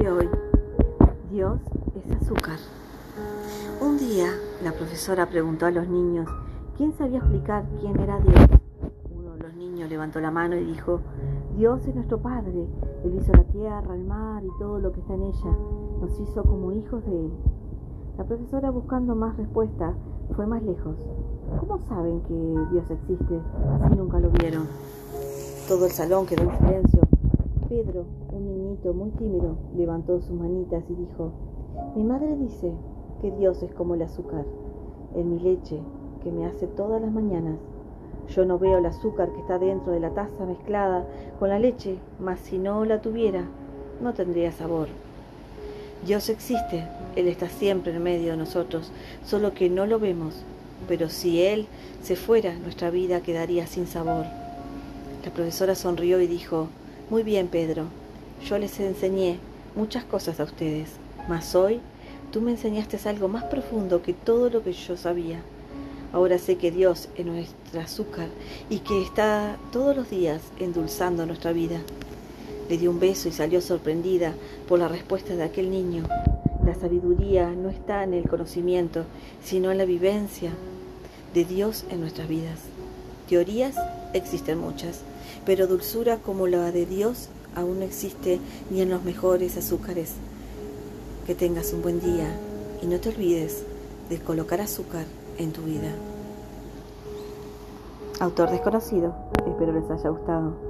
de hoy. Dios es azúcar. Un día la profesora preguntó a los niños quién sabía explicar quién era Dios. Uno de los niños levantó la mano y dijo, Dios es nuestro Padre. Él hizo la tierra, el mar y todo lo que está en ella. Nos hizo como hijos de Él. La profesora buscando más respuestas fue más lejos. ¿Cómo saben que Dios existe si nunca lo vieron? Todo el salón quedó en silencio. Pedro, niñito muy tímido, levantó sus manitas y dijo, mi madre dice que Dios es como el azúcar en mi leche que me hace todas las mañanas. Yo no veo el azúcar que está dentro de la taza mezclada con la leche, mas si no la tuviera, no tendría sabor. Dios existe, Él está siempre en medio de nosotros, solo que no lo vemos, pero si Él se fuera, nuestra vida quedaría sin sabor. La profesora sonrió y dijo, Muy bien, Pedro, yo les enseñé muchas cosas a ustedes, mas hoy tú me enseñaste algo más profundo que todo lo que yo sabía. Ahora sé que Dios es nuestro azúcar y que está todos los días endulzando nuestra vida. Le dio un beso y salió sorprendida por la respuesta de aquel niño. La sabiduría no está en el conocimiento, sino en la vivencia de Dios en nuestras vidas. Teorías existen muchas, pero dulzura como la de Dios aún no existe ni en los mejores azúcares. Que tengas un buen día y no te olvides de colocar azúcar en tu vida. Autor desconocido, espero les haya gustado.